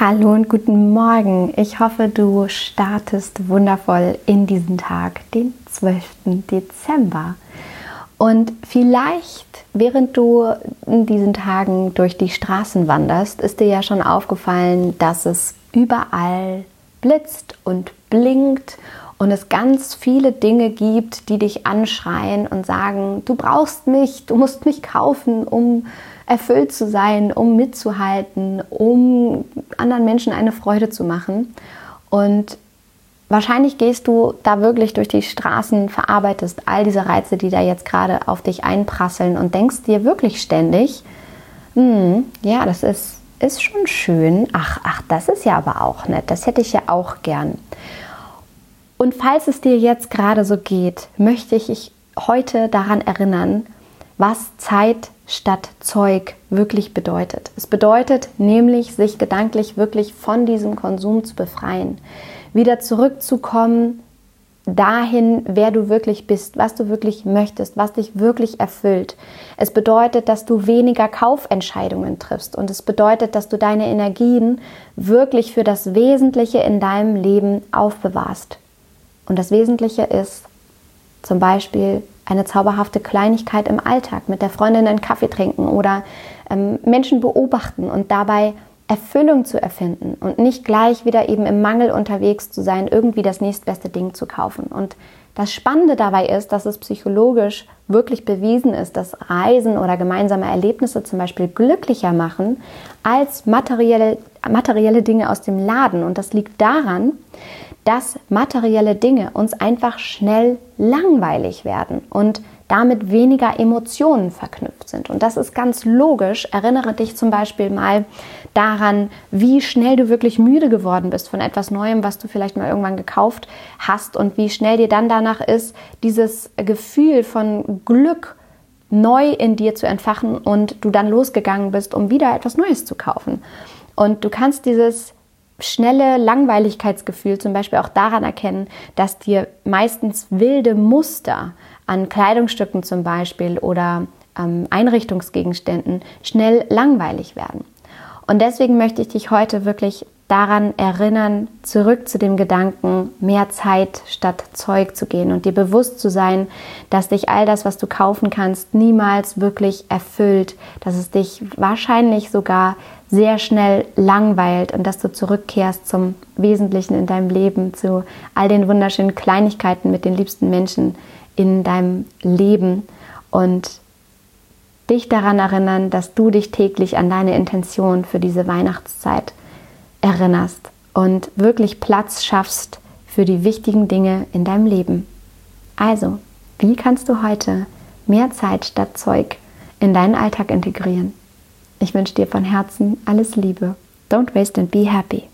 Hallo und guten Morgen. Ich hoffe, du startest wundervoll in diesen Tag, den 12. Dezember. Und vielleicht, während du in diesen Tagen durch die Straßen wanderst, ist dir ja schon aufgefallen, dass es überall blitzt und blinkt und es ganz viele Dinge gibt, die dich anschreien und sagen, du brauchst mich, du musst mich kaufen, um erfüllt zu sein, um mitzuhalten, um anderen Menschen eine Freude zu machen. Und wahrscheinlich gehst du da wirklich durch die Straßen, verarbeitest all diese Reize, die da jetzt gerade auf dich einprasseln und denkst dir wirklich ständig, hm, ja, das ist, ist schon schön. Ach, ach, das ist ja aber auch nett. Das hätte ich ja auch gern. Und falls es dir jetzt gerade so geht, möchte ich dich heute daran erinnern, was Zeit statt Zeug wirklich bedeutet. Es bedeutet nämlich, sich gedanklich wirklich von diesem Konsum zu befreien, wieder zurückzukommen dahin, wer du wirklich bist, was du wirklich möchtest, was dich wirklich erfüllt. Es bedeutet, dass du weniger Kaufentscheidungen triffst und es bedeutet, dass du deine Energien wirklich für das Wesentliche in deinem Leben aufbewahrst. Und das Wesentliche ist zum Beispiel eine zauberhafte Kleinigkeit im Alltag, mit der Freundin einen Kaffee trinken oder ähm, Menschen beobachten und dabei Erfüllung zu erfinden und nicht gleich wieder eben im Mangel unterwegs zu sein, irgendwie das nächstbeste Ding zu kaufen. Und das Spannende dabei ist, dass es psychologisch wirklich bewiesen ist, dass Reisen oder gemeinsame Erlebnisse zum Beispiel glücklicher machen als materielle, materielle Dinge aus dem Laden. Und das liegt daran, dass materielle Dinge uns einfach schnell langweilig werden und damit weniger Emotionen verknüpft sind. Und das ist ganz logisch. Erinnere dich zum Beispiel mal daran, wie schnell du wirklich müde geworden bist von etwas Neuem, was du vielleicht mal irgendwann gekauft hast und wie schnell dir dann danach ist, dieses Gefühl von Glück neu in dir zu entfachen und du dann losgegangen bist, um wieder etwas Neues zu kaufen. Und du kannst dieses schnelle Langweiligkeitsgefühl zum Beispiel auch daran erkennen, dass dir meistens wilde Muster an Kleidungsstücken zum Beispiel oder ähm, Einrichtungsgegenständen schnell langweilig werden. Und deswegen möchte ich dich heute wirklich daran erinnern, zurück zu dem Gedanken, mehr Zeit statt Zeug zu gehen und dir bewusst zu sein, dass dich all das, was du kaufen kannst, niemals wirklich erfüllt, dass es dich wahrscheinlich sogar sehr schnell langweilt und dass du zurückkehrst zum Wesentlichen in deinem Leben, zu all den wunderschönen Kleinigkeiten mit den liebsten Menschen in deinem Leben und dich daran erinnern, dass du dich täglich an deine Intention für diese Weihnachtszeit erinnerst und wirklich Platz schaffst für die wichtigen Dinge in deinem Leben. Also, wie kannst du heute mehr Zeit statt Zeug in deinen Alltag integrieren? Ich wünsche dir von Herzen alles Liebe. Don't waste and be happy.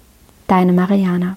Deine Mariana.